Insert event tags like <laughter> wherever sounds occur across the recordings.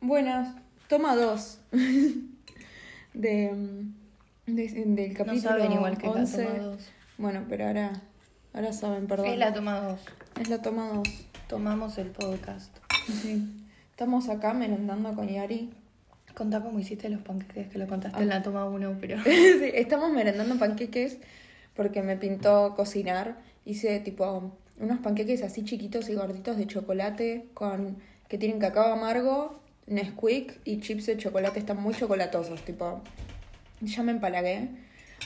Buenas, toma dos. <laughs> de, de- del capítulo No saben igual que 11. la toma 2. Bueno, pero ahora, ahora saben, perdón. Es la toma 2. Es la toma dos. Tomamos el podcast. Sí. Estamos acá merendando con Yari. Contá cómo hiciste los panqueques, que lo contaste Ah. en la toma 1, pero... <laughs> Sí, estamos merendando panqueques porque me pintó cocinar. Hice tipo unos panqueques así chiquitos y gorditos de chocolate con que tienen cacao amargo, Nesquik y chips de chocolate. Están muy chocolatosos, tipo. Ya me empalagué.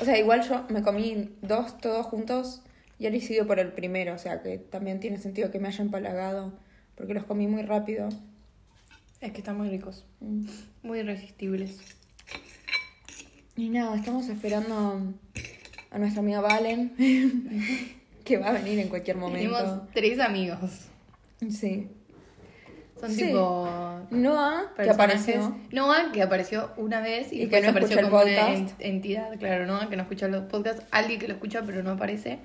O sea, igual yo me comí dos todos juntos y Ari siguió por el primero, o sea que también tiene sentido que me haya empalagado porque los comí muy rápido. Es que están muy ricos. Mm. Muy irresistibles. Y nada, estamos esperando a nuestra amiga Valen, <laughs> que va a venir en cualquier momento. Tenemos tres amigos. Sí. Son Sí. tipo... Noah, que apareció. Noah, que apareció una vez y, Y que no apareció escucha como podcast. ent- entidad, claro, Noah, que no escucha los podcasts. Alguien que lo escucha pero no aparece.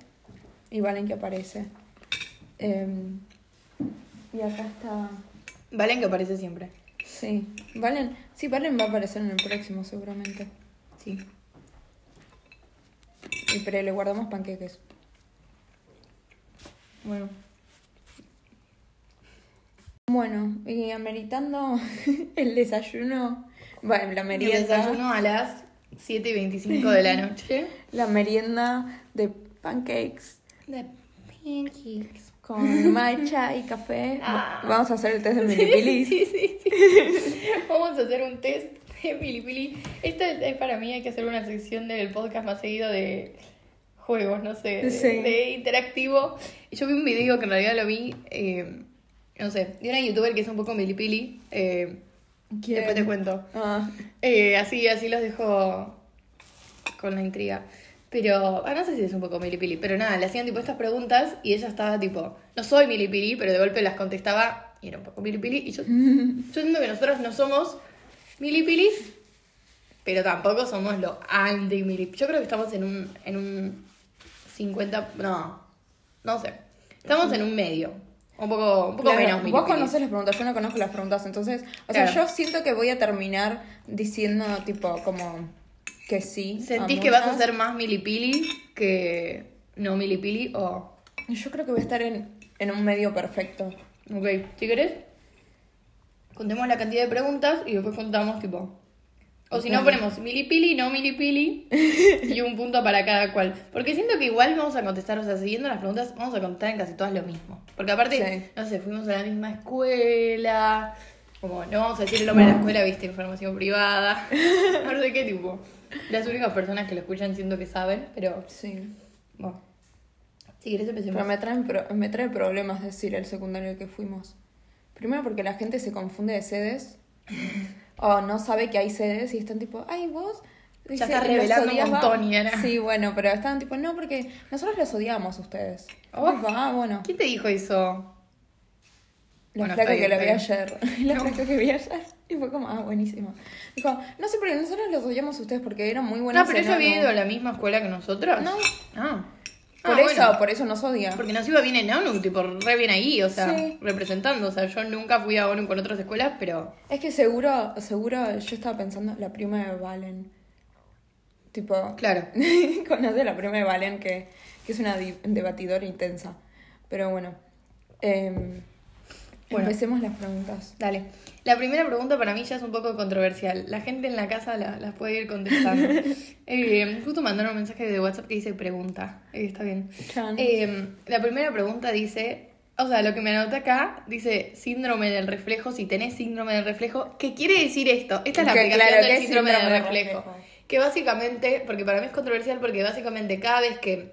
Y Valen que aparece. Em, y acá está. Valen que aparece siempre. Sí. Valen. Sí, Valen va a aparecer en el próximo seguramente. Sí. Y pero le guardamos panqueques. Bueno. Bueno, y ameritando <laughs> el desayuno. Bueno, la El merienda. desayuno a las 7 y 25 de la <laughs> noche. La merienda de pancakes De pancakes. con matcha y café. <laughs> Ah. Vamos a hacer el test de milipilis. Sí, sí, sí. Vamos a hacer un test de Pilipili. Esta es, para mí, hay que hacer una sección del podcast más seguido de juegos, no sé, de, Sí. de interactivo. Yo vi un video que en realidad lo vi, eh, no sé, de una youtuber que es un poco Milipili. Eh, ¿Quién? después te cuento. Ah, Eh, así, así los dejo con la intriga. Pero, ah, no sé si es un poco milipili, pero nada, le hacían tipo estas preguntas y ella estaba tipo, no soy milipili, pero de golpe las contestaba y era un poco milipili. Y yo, <laughs> yo siento que nosotros no somos milipilis, pero tampoco somos lo anti milipili. Yo creo que estamos en un, en un 50, no, no sé. Estamos en un medio, un poco, un poco claro, menos Vos milipili. conoces las preguntas, yo no conozco las preguntas. Entonces, o sea, yo siento que voy a terminar diciendo, tipo, como que sí. ¿Sentís que vas a ser más milipili que no milipili o...? Yo creo que voy a estar en, en un medio perfecto. Ok, si querés, contemos la cantidad de preguntas y después contamos tipo... O si no ponemos milipili, no milipili <laughs> y un punto para cada cual. Porque siento que igual vamos a contestar, o sea, siguiendo las preguntas, vamos a contar en casi todas lo mismo. Porque aparte, Sí. no sé, fuimos a la misma escuela, como no vamos a decir el nombre de la escuela, viste, información privada, <laughs> no sé qué tipo. Las únicas personas que lo escuchan siento que saben, pero Sí. bueno. Si querés empecemos. Pero me, traen pro- me trae problemas decir el secundario al que fuimos. Primero porque la gente se confunde de sedes. <laughs> o no sabe que hay sedes y están tipo, ay, vos. Ya estás los revelando un odiaba". montón. Sí, bueno, pero están tipo, no, porque nosotros los odiamos a ustedes. Oh. Ah, bueno. ¿Quién te dijo eso? La Bueno, está que la vi está ayer. <laughs> La No. que vi ayer. Y fue como, ah, buenísimo. Dijo, no sé, porque nosotros los odiamos a ustedes porque eran muy buenos No, pero ella había ONU". ido a la misma escuela que nosotros. No. Ah. Por Ah, eso, bueno. por eso nos odia. Porque nos iba bien en ONU, tipo, re bien ahí, o sea, Sí. representando. O sea, yo nunca fui a ONU con otras escuelas, pero. Es que seguro, seguro, yo estaba pensando, la prima de Valen. Tipo, Claro. <laughs> conoce la prima de Valen, que, que es una debatidora intensa. Pero bueno, em, Bueno. empecemos las preguntas. Dale. La primera pregunta para mí ya es un poco controversial. La gente en la casa la- las puede ir contestando. <laughs> Eh, justo mandaron un mensaje de WhatsApp que dice pregunta. Eh, está bien. Eh, la primera pregunta dice, o sea, lo que me anoté acá dice síndrome del reflejo. Si tenés síndrome del reflejo, ¿qué quiere decir esto? Esta es la Que aplicación claro, del ¿qué es síndrome, síndrome del del reflejo. reflejo? Que básicamente, porque para mí es controversial, porque básicamente cada vez que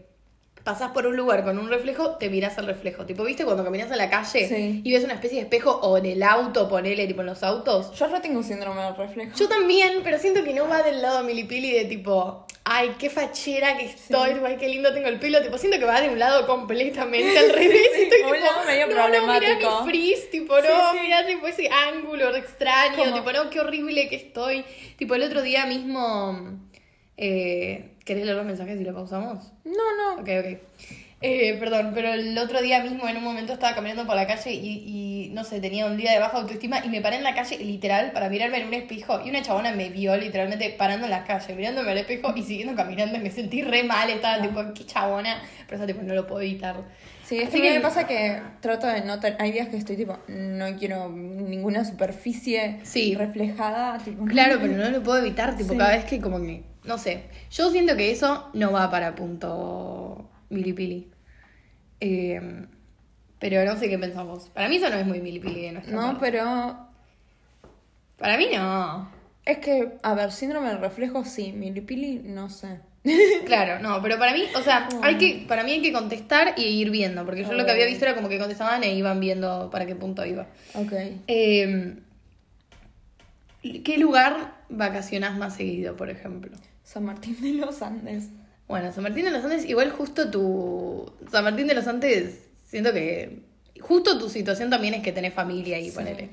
pasás por un lugar con un reflejo, te mirás al reflejo. Tipo, ¿viste cuando caminas a la calle Sí. y ves una especie de espejo o en el auto, ponele, tipo en los autos? Yo re tengo un síndrome del reflejo. Yo también, pero siento que no va del lado milipili de tipo, ay, qué fachera que estoy, tipo, ay, qué lindo tengo el pelo. Tipo, siento que va de un lado completamente al <laughs> revés. Sí, Estoy un tipo, lado medio no, no, mirá problemático. mi frizz, tipo, Sí, no, sí. mirá tipo ese ángulo extraño, Como- tipo, no, qué horrible que estoy. Tipo, el otro día mismo, eh, ¿querés leer los mensajes y lo pausamos? No, no. Ok, ok. Eh, perdón, pero el otro día mismo en un momento estaba caminando por la calle y, y, no sé, tenía un día de baja autoestima y me paré en la calle literal para mirarme en un espejo y una chabona me vio literalmente parando en la calle, mirándome al espejo y siguiendo caminando y me sentí re mal, estaba tipo, qué chabona, pero eso tipo no lo puedo evitar. Sí, es Así que me pasa que trato de no. Hay días que estoy tipo, no quiero ninguna superficie Sí. reflejada. Tipo, Claro, <laughs> pero no lo puedo evitar, tipo, Sí. cada vez que como que, no sé, yo siento que eso no va para punto milipili. Eh, pero no sé qué pensamos. Para mí eso no es muy milipili de nuestra No, parte. pero Para mí no. es que, a ver, síndrome del reflejo sí, milipili no sé. <laughs> <laughs> Claro, no, pero para mí, o sea, hay que, para mí hay que contestar y ir viendo, porque yo lo que había visto era como que contestaban e iban viendo para qué punto iba. Ok. Eh, ¿Qué lugar vacacionás más seguido, por ejemplo? San Martín de los Andes. Bueno, San Martín de los Andes, igual justo tu. San Martín de los Andes, siento que. Justo tu situación también es que tenés familia ahí, ponele.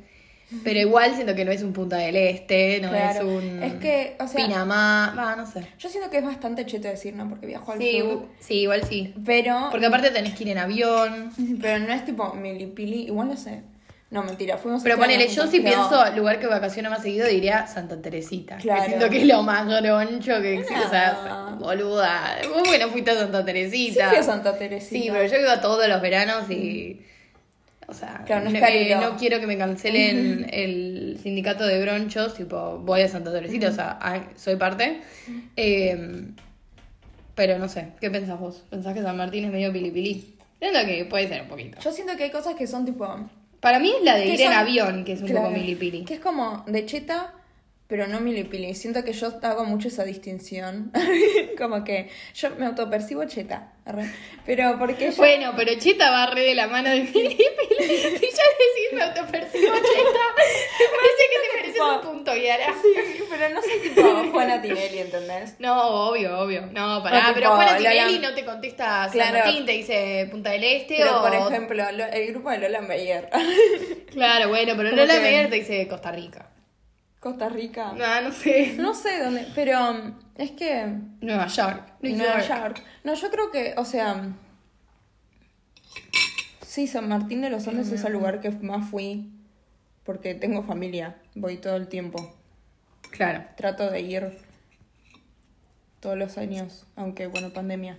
Pero igual siento que no es un Punta del Este, no Claro, es un. es que, o sea- Pinamá, va, no sé. Yo siento que es bastante cheto decir, ¿no? Porque viajo al Sí, sur. sí, igual sí. Pero, Porque aparte tenés que ir en avión. <laughs> pero no es tipo milipili, igual no sé. No, mentira, fuimos Pero ponele, yo si pero- pienso lugar que vacaciona más seguido diría Santa Teresita. Claro. Que siento que es lo más groncho que existe. O sea, No. boluda. Vos porque no fuiste a Santa Sí Teresita. fui a Santa Teresita. Sí, pero yo iba todos los veranos y. O sea, Claro, no es no, no quiero que me cancelen el sindicato de bronchos, tipo, voy a Santa Teresita, o sea, soy parte. Eh, pero no sé, ¿qué pensás vos? ¿Pensás que San Martín es medio pilipili? Siento que puede ser un poquito. Yo siento que hay cosas que son tipo... Para mí es la de ir en avión, que es un Claro, poco milipili. Que es como de cheta, pero no milipili. Siento que yo hago mucho esa distinción. <laughs> como que yo me autopercibo cheta. Pero porque yo... Bueno, pero Cheta va re de la mano de Milipili. <laughs> Si ya decís me autopercibo Cheta, me parece que te mereces un punto, Yara. Sí, pero no soy tipo Juana Tinelli, ¿entendés? No, obvio, obvio. No, pará, pero Juana Tinelli no te contesta San Claro. Martín, te dice Punta del Este Pero o... por ejemplo, lo- el grupo de Lola Meyer. Claro, bueno, pero Lola que- Meyer te dice Costa Rica. Costa Rica. No, no sé. No sé dónde, pero um, es que Nueva York. New Nueva York. York. No, yo creo que, o sea, sí, San Martín de los Andes es el lugar que más fui porque tengo familia, voy todo el tiempo. Claro. Trato de ir todos los años, aunque bueno, pandemia.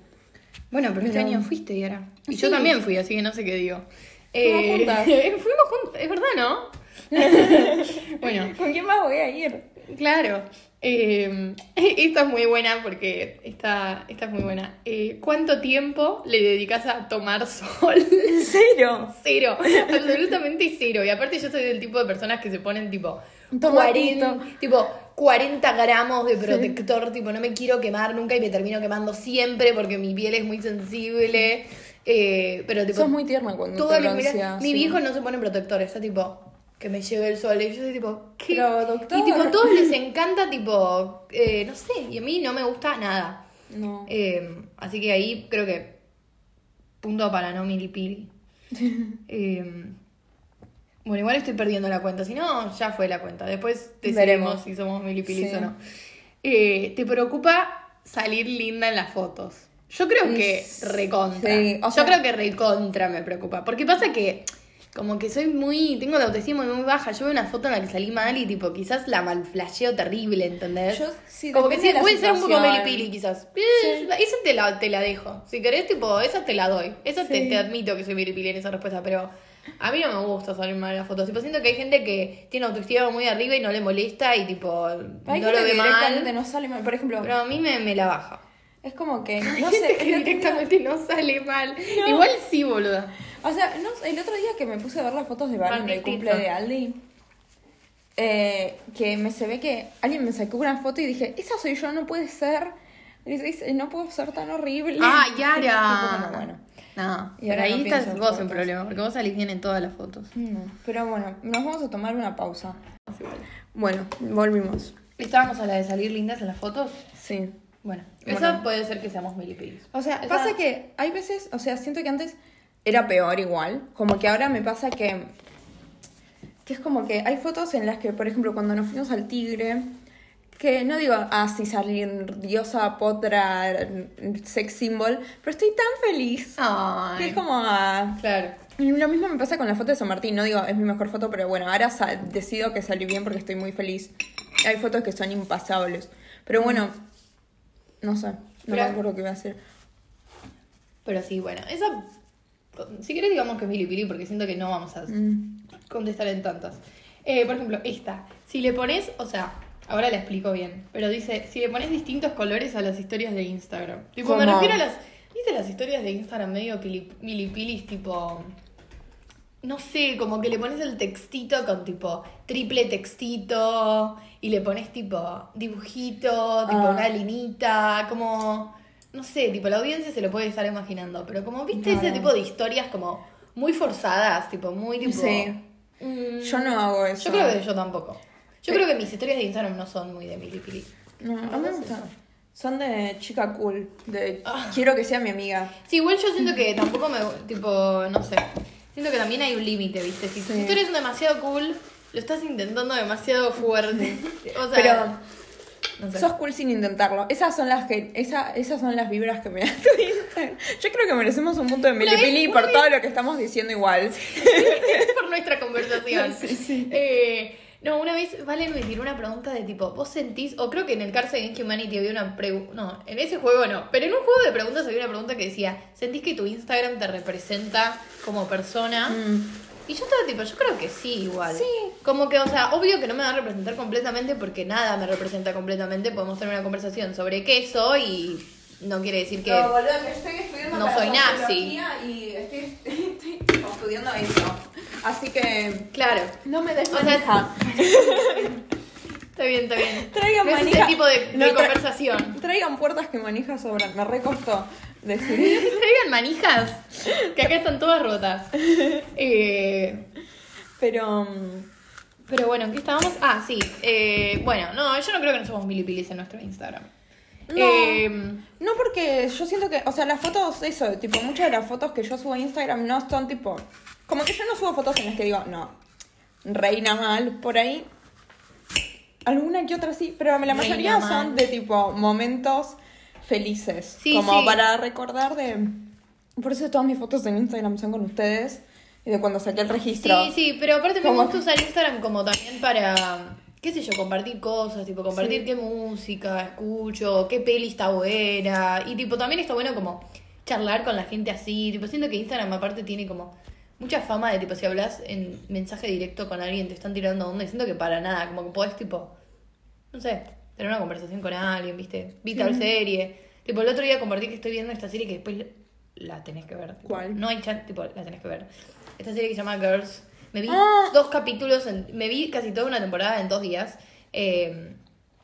Bueno, pero este Pero- año fuiste, Yara. Y yo también fui, así que no sé qué digo. Fuimos juntas. <laughs> fuimos juntas, es verdad, ¿no? <laughs> bueno, ¿Con quién más voy a ir? claro. <laughs> Eh, esta es muy buena porque esta, esta es muy buena. Eh, ¿Cuánto tiempo le dedicas a tomar sol? <laughs> Cero. Cero, absolutamente cero. Y aparte yo soy del tipo de personas que se ponen tipo Tomatito. 40, tipo 40 gramos de protector, tipo no me quiero quemar nunca y me termino quemando siempre porque mi piel es muy sensible. Eh, pero tipo, Sos muy tierna cuando todo te bronceas, mi sí. viejo no se pone protector, está tipo que me lleve el sol. Y yo soy tipo, ¿qué? Pero, doctor. Y tipo, a todos les encanta, tipo, eh, no sé, y a mí no me gusta nada. No. Eh, así que ahí creo que punto para no milipili. <laughs> Eh, bueno, igual estoy perdiendo la cuenta, si no, ya fue la cuenta. Después decidimos Veremos. si somos milipilis Sí. o no. ¿Te preocupa salir linda en las fotos? Yo creo que Sí, recontra. o Yo creo que recontra me preocupa. Porque pasa que como que soy muy, tengo la autoestima muy baja. Yo veo una foto en la que salí mal y tipo, quizás la malflasheo terrible, ¿entendés? Yo- sí, como que sí, puede ser un poco melipili quizás. Eh, Esa te la, te la dejo. Si querés, tipo, esa te la doy. Esa te, Sí. te admito que soy melipili en esa respuesta, pero a mí no me gusta salir mal en las fotos. Tipo, siento que hay gente que tiene autoestima muy arriba y no le molesta y tipo, Hay no gente lo ve mal. no sale mal. Por ejemplo, Pero a mí me, me la baja. Es como que, no sé, que día- directamente no sale mal. Igual sí, boluda. O sea, no, el otro día que me puse a ver las fotos de Valen del cumple de Aldi, eh, que me se ve que alguien me sacó una foto y dije, esa soy yo, no puede ser. Y dice, no puedo ser tan horrible. Ah, <laughs> Y Yara. como, bueno. No, Y pero ahí no estás vos en problema, porque vos salís bien en todas las fotos. No, pero bueno, nos vamos a tomar una pausa. Bueno, volvimos. ¿Estábamos a la de salir lindas en las fotos? Sí. Bueno, Bueno. esa puede ser que seamos milipilis. O sea, Esa- pasa que hay veces, o sea, siento que antes era peor igual, como que ahora me pasa que que es como que hay fotos en las que, por ejemplo, cuando nos fuimos al Tigre, que no digo así salir diosa, potra, sex symbol, pero estoy tan feliz. Que Ay, es como... ah, claro. y lo mismo me pasa con la foto de San Martín. No digo, es mi mejor foto, pero bueno, ahora decido que salió bien porque estoy muy feliz. Hay fotos que son impasables. Pero bueno, no sé. No me Pero- acuerdo qué iba a hacer. Pero sí, bueno, esa. Si querés, digamos que es milipili, porque siento que no vamos a Mm. contestar en tantas. Eh, por ejemplo, esta. Si le pones, o sea, ahora la explico bien, pero dice, si le pones distintos colores a las historias de Instagram. Tipo, me ¿Cómo? refiero a las. ¿Viste las historias de Instagram medio pili- milipilis, tipo. No sé, como que le pones el textito con tipo triple textito y le pones tipo dibujito, tipo Ah. una linita, como. No sé, tipo la audiencia se lo puede estar imaginando, pero como viste ese tipo de historias como muy forzadas, tipo muy tipo. Sí. Mm, Yo no hago eso. Yo creo que yo tampoco. Yo creo que mis historias de Instagram no son muy de milipili. No, a mí me gusta. Son de chica cool. De Ah. quiero que sea mi amiga. Sí, igual yo siento que tampoco me. Tipo, no sé. Siento que también hay un límite, ¿viste? Si Sí. historias son demasiado cool, lo estás intentando demasiado fuerte. <laughs> O sea. Pero no sé. sos cool sin intentarlo. Esas son las que, esa, esas son las vibras que me <laughs> da tu Instagram. Yo creo que merecemos un punto de milipili por todo lo que estamos diciendo igual. <laughs> por nuestra conversación. Sí, sí. Eh, no, una vez Valen me tiró una pregunta de tipo, ¿vos sentís? O creo que en el Cars Against Humanity había una pregunta. No, en ese juego no. Pero en un juego de preguntas había una pregunta que decía, ¿sentís que tu Instagram te representa como persona? Mm. Y yo estaba tipo, yo creo que sí, igual. Sí. Como que, o sea, obvio que no me va a representar completamente porque nada me representa completamente. Podemos tener una conversación sobre qué soy y no quiere decir que. No, boludo, que estoy estudiando no soy nazi. Y estoy, <laughs> estoy tipo estudiando eso. Así que Claro. no me des O sea, manija. <laughs> Está bien, está bien. Traigan No es ese tipo de, de No, tra- conversación. Traigan puertas que manijas sobran. Me recostó decir. <laughs> Traigan manijas, que acá están todas rotas. <laughs> Eh, Pero. pero bueno, ¿en qué estábamos? Ah, sí. eh, bueno, no, yo no creo que no somos milipilis en nuestro Instagram. No. Eh, No, porque yo siento que, o sea, las fotos, eso, tipo, muchas de las fotos que yo subo a Instagram no son tipo. Como que yo no subo fotos en las que digo, no, reina mal, por ahí. Alguna que otra sí, pero la mayoría Reina son mal. de tipo momentos felices. Sí, como sí. para recordar de. Por eso todas mis fotos en Instagram son con ustedes. Y de cuando saqué el registro. sí, sí, pero aparte me gusta usar Instagram como también para, qué sé yo, compartir cosas, tipo compartir Sí. qué música escucho, qué peli está buena. Y tipo también está bueno como charlar con la gente así. Tipo, siento que Instagram aparte tiene como mucha fama de tipo si hablas en mensaje directo con alguien te están tirando onda y siento que para nada, como que podés tipo, no sé, tener una conversación con alguien, ¿viste? Vi tal serie. Tipo, el otro día compartí que estoy viendo esta serie que después la tenés que ver. ¿Cuál? No hay chat, tipo, la tenés que ver. Esta serie que se llama Girls. Me vi Ah. dos capítulos, en- me vi casi toda una temporada en dos días. Eh,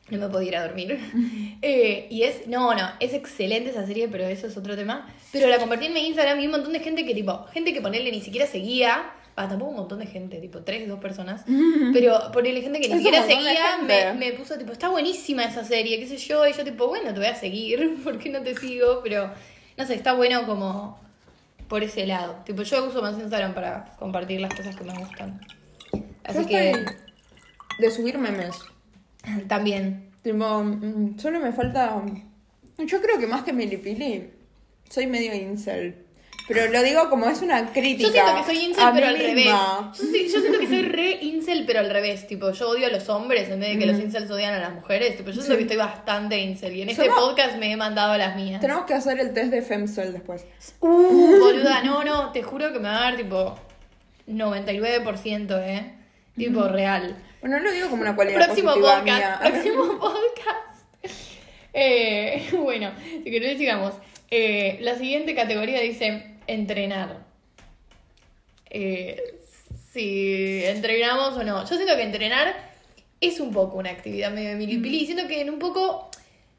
<laughs> no me podía ir a dormir. <laughs> Eh, y es, no, no, es excelente esa serie, pero eso es otro tema. Pero la compartí en mi Instagram y un montón de gente que, tipo, gente que ponerle ni siquiera seguía. Ah, tampoco un montón de gente, tipo, tres, dos personas. <laughs> Pero ponerle gente que ni Es siquiera seguía, me, me puso, tipo, está buenísima esa serie, qué sé yo. Y yo, tipo, bueno, te voy a seguir, ¿por qué no te sigo? Pero, no sé, está bueno como por ese lado. Tipo, yo uso más Instagram para compartir las cosas que me gustan. Así Yo que, estoy De subir memes. <laughs> también. Tipo, mm, solo me falta. Yo creo que más que Milipili, soy medio incel. Pero lo digo como es una crítica. Yo siento que soy incel, a pero al revés. Yo, yo siento que soy re incel, pero al revés. Tipo, yo odio a los hombres en vez de que los incels odian a las mujeres. Tipo, yo siento Sí. que estoy bastante incel. Y en este Somos- podcast me he mandado las mías. Tenemos que hacer el test de Femcel después. Uh, boluda, no, no, te juro que me va a dar tipo 99%, ¿eh? Tipo, real. No lo digo como una cualidad Próximo positiva podcast, mía. <laughs> próximo podcast. Eh, <laughs> bueno, si querés sigamos. Eh, la siguiente categoría dice entrenar. Eh, si entrenamos o no. Yo siento que entrenar es un poco una actividad medio de milipili. Siento que en un poco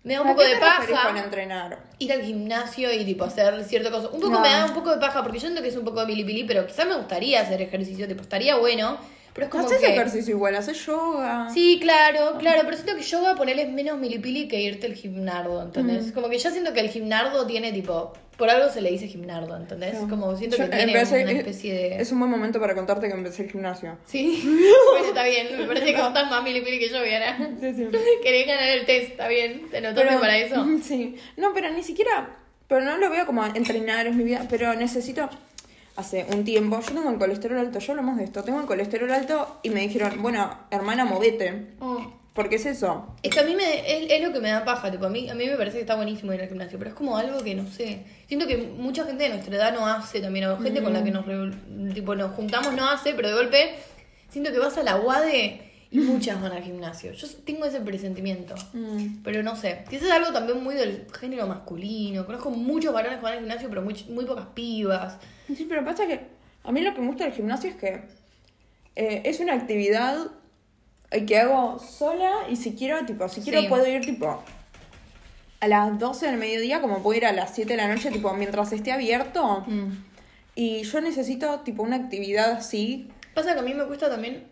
me da un ¿A poco de paja con entrenar? ir al gimnasio y tipo hacer cierta cosa. Un poco No. me da un poco de paja porque yo siento que es un poco de milipili, pero quizás me gustaría hacer ejercicio, tipo estaría bueno. Pero es como Haces que... ejercicio igual, haces yoga. Sí, claro, claro, pero siento que yoga ponerle es menos milipili que irte al gimnardo, ¿entendés? Como que ya siento que el gimnardo tiene tipo, por algo se le dice gimnardo, ¿entendés? Como siento Yo que tiene empecé- una es- especie de... Es un buen momento para contarte que empecé el gimnasio. Sí, <laughs> bueno, está bien, me parece que estás más milipili que yo, Viana. Sí, sí. Querés ganar el test, está bien, te notaste para eso. <laughs> Sí. No, pero ni siquiera. Pero no lo veo como entrenar, es mi vida. Pero necesito. Hace un tiempo, yo tengo el colesterol alto, yo hablamos de esto. Tengo el colesterol alto y me dijeron, bueno, hermana, movete. Oh. Porque es eso. Es que a mí me, es, es lo que me da paja, tipo, a mí, a mí me parece que está buenísimo ir al gimnasio, pero es como algo que no sé. Siento que mucha gente de nuestra edad no hace también, o gente con la que nos, tipo, nos juntamos no hace, pero de golpe siento que vas a la UADE y muchas van al gimnasio. Yo tengo ese presentimiento, Mm. pero no sé. Quizás es algo también muy del género masculino. Conozco muchos varones que van al gimnasio, pero muy, muy pocas pibas. Sí, pero pasa que a mí lo que me gusta del gimnasio es que eh, es una actividad eh, que hago sola y si quiero, tipo, si quiero Sí. puedo ir, tipo, a las 12 del mediodía, como puedo ir a las 7 de la noche, tipo, mientras esté abierto. Mm. Y yo necesito, tipo, una actividad así. Pasa que a mí me cuesta también,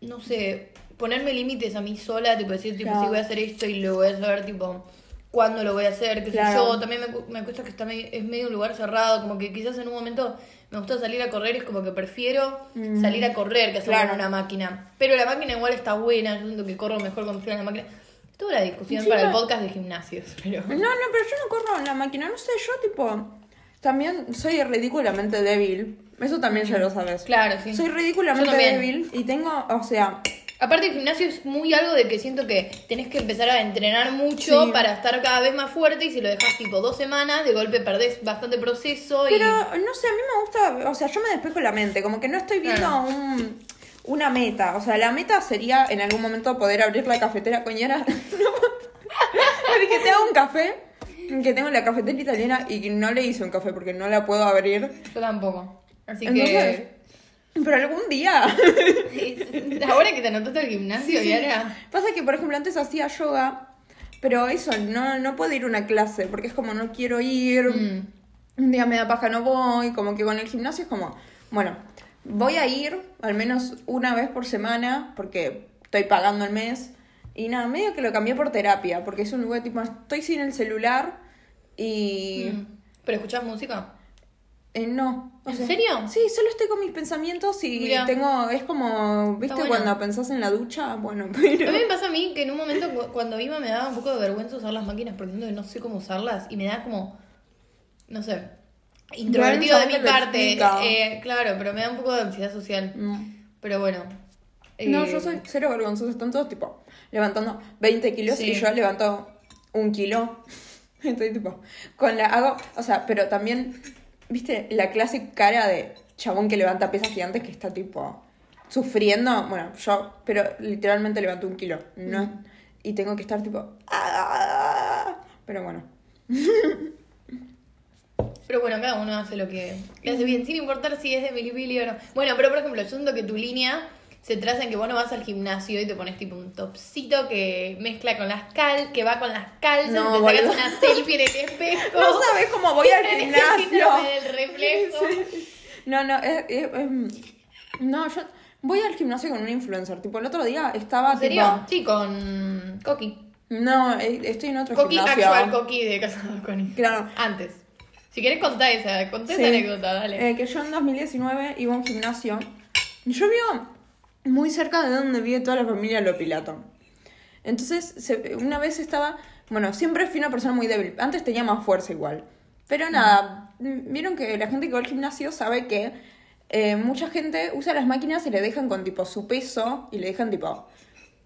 no sé, ponerme límites a mí sola, tipo decir, tipo, Claro. si voy a hacer esto y lo voy a saber, tipo, cuándo lo voy a hacer, qué sé Claro. yo. También me, me cuesta que está medio- es medio un lugar cerrado, como que quizás en un momento me gusta salir a correr, es como que prefiero salir a correr que hacerlo Mm. Claro. en una máquina. Pero la máquina igual está buena, yo siento que corro mejor cuando estoy en la máquina. Toda la discusión Sí, para el podcast de gimnasios, <laughs> pero... No, no, pero yo no corro en la máquina, no sé, yo, tipo, también soy ridículamente débil. Eso también ya lo sabes. Claro, sí. Soy ridículamente débil y tengo, o sea, Aparte el gimnasio es muy algo de que siento que tenés que empezar a entrenar mucho Sí. para estar cada vez más fuerte y si lo dejas tipo dos semanas, de golpe perdés bastante proceso y... Pero no sé, a mí me gusta, o sea, yo me despejo la mente, como que no estoy viendo Claro. un, una meta. O sea, la meta sería en algún momento poder abrir la cafetera. Coñera, <laughs> que te hago un café, que tengo la cafetera italiana y no le hice un café porque no la puedo abrir. Yo tampoco. Así Entonces, que... pero algún día. <laughs> Ahora que te anotaste al gimnasio, Yara... Pasa que, por ejemplo, antes hacía yoga, pero eso, no, no puedo ir a una clase porque es como no quiero ir. Mm. Un día me da paja, no voy. Como que con el gimnasio es como, bueno, voy a ir al menos una vez por semana porque estoy pagando el mes. Y nada, medio que lo cambié por terapia porque es un lugar tipo, estoy sin el celular y. Mm. ¿Pero escuchás música? Eh, no. o ¿En sea, serio? Sí, solo estoy con mis pensamientos y Mirá. tengo. Es como, ¿viste bueno. cuando pensás en la ducha? Bueno, <laughs> A pero. mí me pasa a mí que en un momento cu- cuando iba me daba un poco de vergüenza usar las máquinas porque no sé cómo usarlas y me da como, no sé, introvertido de mi parte. Eh, claro, pero me da un poco de ansiedad social. Mm. Pero bueno. No, eh, yo soy cero vergonzosa. Están todos tipo levantando 20 kilos Sí. y yo levanto un kilo. <laughs> Estoy tipo con la hago, o sea, pero también viste la clásica cara de chabón que levanta pesas gigantes que está tipo sufriendo. Bueno, yo, pero literalmente levanto un kilo, no y tengo que estar tipo "Ah". pero bueno. <laughs> Pero bueno, cada uno hace lo que le hace bien, sin importar si es de milipili o no. Bueno, pero por ejemplo, yo siento que tu línea se traza en que vos no vas al gimnasio y te pones tipo un topsito que mezcla con las cal, que va con las calzas, No, y te sacas una selfie en el espejo. No sabes cómo voy al <laughs> gimnasio. síndrome del reflejo. No, no, es, es- es- no, yo voy al gimnasio con un influencer. Tipo, el otro día estaba ¿En serio? tipo. Sí, con Coqui. No, eh, estoy en otro Coqui gimnasio. actual, Coqui de Casado con Claro. Antes. Si querés contar esa, conté Sí. esa anécdota, dale. Eh, que yo en 2019 iba a un gimnasio. Yo vivo muy cerca de donde vive toda la familia Lopilato. Entonces, se- una vez estaba. Bueno, siempre fui una persona muy débil. Antes tenía más fuerza igual. Pero nada, mm, vieron que la gente que va al gimnasio sabe que eh, mucha gente usa las máquinas y le dejan con tipo su peso y le dejan tipo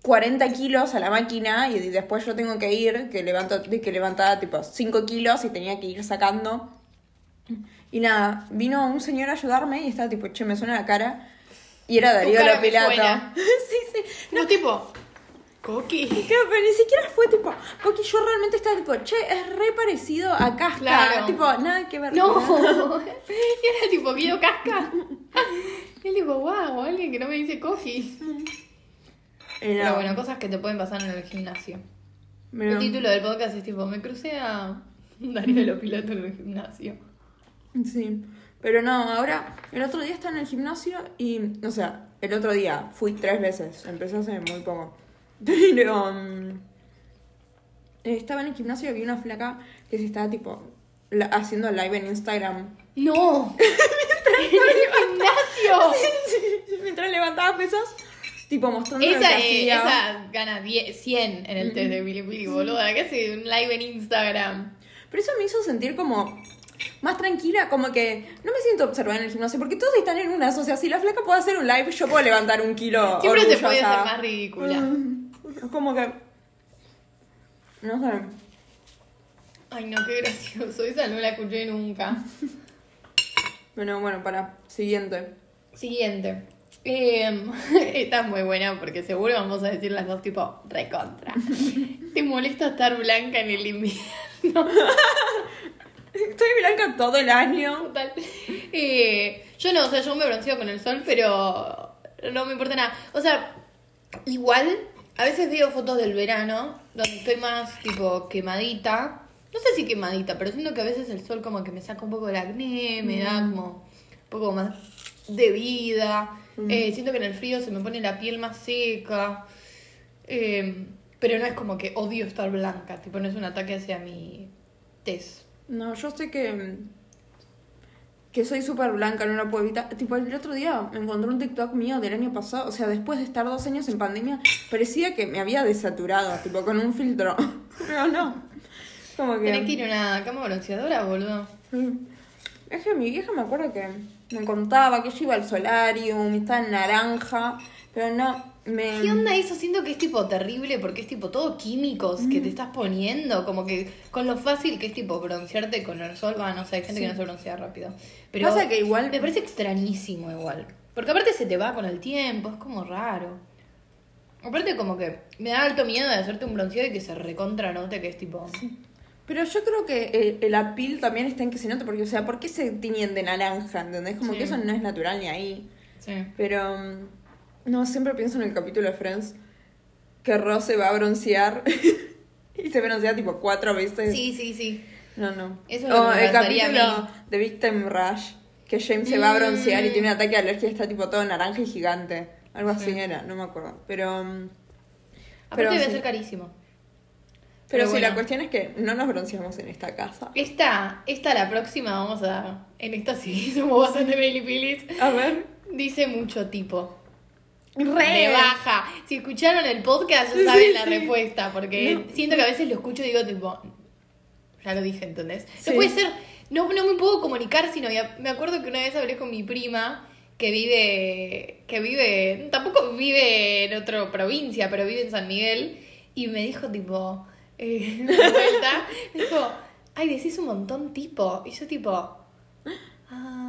40 kilos a la máquina y después yo tengo que ir, que levanto, que levantaba tipo 5 kilos y tenía que ir sacando. Y nada, vino un señor a ayudarme y estaba tipo, che, me suena la cara. Y era Darío la suena. <laughs> sí, sí. No, tipo, Coqui. Claro, pero ni siquiera fue tipo, porque yo realmente estaba tipo, che, es re parecido a Casca. Claro. Tipo, nada que ver. No. Y <laughs> era tipo, Guido Casca. Y <laughs> él tipo, wow, alguien que no me dice Coqui. Era- Pero bueno, cosas que te pueden pasar en el gimnasio. pero- El título del podcast es tipo, me crucé a Darío pilotos en el gimnasio. Sí. Pero no, ahora, el otro día estaba en el gimnasio y, o sea, el otro día fui tres veces, empecé hace muy poco. <laughs> Pero um, estaba en el gimnasio y vi una flaca que se estaba tipo la- haciendo live en Instagram. ¡No! <laughs> ¡En el gimnasio! <laughs> Mientras levantaba pesas, tipo mostrando Esa, eh, esa gana 10, 100 en el test de Billy Billy, boluda. Que hace un live en Instagram. Pero eso me hizo sentir como más tranquila, como que no me siento observada en el gimnasio, porque todos están en unas, o sea, si la flaca puede hacer un live, yo puedo levantar un kilo. Siempre se orgullosa. puede hacer más ridícula. Mm, Como que. No sé. Ay, no, qué gracioso. Esa no la escuché nunca. Bueno, bueno, para. Siguiente. Siguiente. Eh, <laughs> esta es muy buena porque seguro vamos a decir las dos tipo recontra. <laughs> ¿Te molesta estar blanca en el invierno? <laughs> Estoy blanca todo el año. Total. <laughs> Eh, yo no, o sea, yo me bronceo con el sol, pero no me importa nada. O sea, igual, a veces veo fotos del verano donde estoy más tipo quemadita. No sé si quemadita, pero siento que a veces el sol como que me saca un poco del acné, me da como un poco más de vida. Eh, siento que en el frío se me pone la piel más seca. Eh, pero no es como que odio estar blanca, tipo, no es un ataque hacia mi tez. No, yo sé que. Que soy súper blanca, no la puedo evitar. Tipo, el otro día me encontré un TikTok mío del año pasado. O sea, después de estar dos años en pandemia, parecía que me había desaturado, tipo, con un filtro. <laughs> Pero no. Como que. Tenés que ir a una cama bronceadora, boludo. Es que mi vieja me acuerdo que me contaba que yo iba al solarium, estaba en naranja, pero no, me... ¿Qué onda eso? Siento que es tipo terrible porque es tipo todo químicos que Mm. te estás poniendo, como que con lo fácil que es tipo broncearte con el sol, va, no sé, hay gente que no se broncea rápido. Pero Pasa que igual- me parece extrañísimo igual. Porque aparte se te va con el tiempo, es como raro. Aparte como que me da alto miedo de hacerte un bronceado y que se recontra note que es tipo... Pero yo creo que el, el apil también está en que se note, porque, o sea, ¿por qué se tiñen de naranja? ¿Entendés? Como Sí. que eso no es natural ni ahí. Sí. Pero, mm, no, siempre pienso en el capítulo de Friends que Ross se va a broncear <laughs> y se broncea tipo cuatro veces. Sí, sí, sí. No, no. Eso es lo o que me el capítulo de Victim Rush, que James se va a broncear y Mm. tiene un ataque de alergia y está tipo todo naranja y gigante. Algo así Sí. era, no me acuerdo. Pero, mm, Aparte Pero debe sí. ser carísimo. pero, Pero sí, la cuestión es que no nos bronceamos en esta casa. Esta, esta la próxima vamos a... En esta sí <laughs> somos bastante Bailey Pillis. A ver. Dice mucho tipo. Re. Baja. Si escucharon el podcast ya Sí, saben la sí. respuesta, porque No. siento que a veces lo escucho y digo tipo, ya lo dije, ¿entendés? Sí. No puede ser, no, no me puedo comunicar, sino ya, me acuerdo que una vez hablé con mi prima que vive, que vive, tampoco vive en otra provincia, pero vive en San Miguel, y me dijo tipo, eh, <laughs> de vuelta, me dijo, ay, decís un montón tipo, y yo tipo, ah,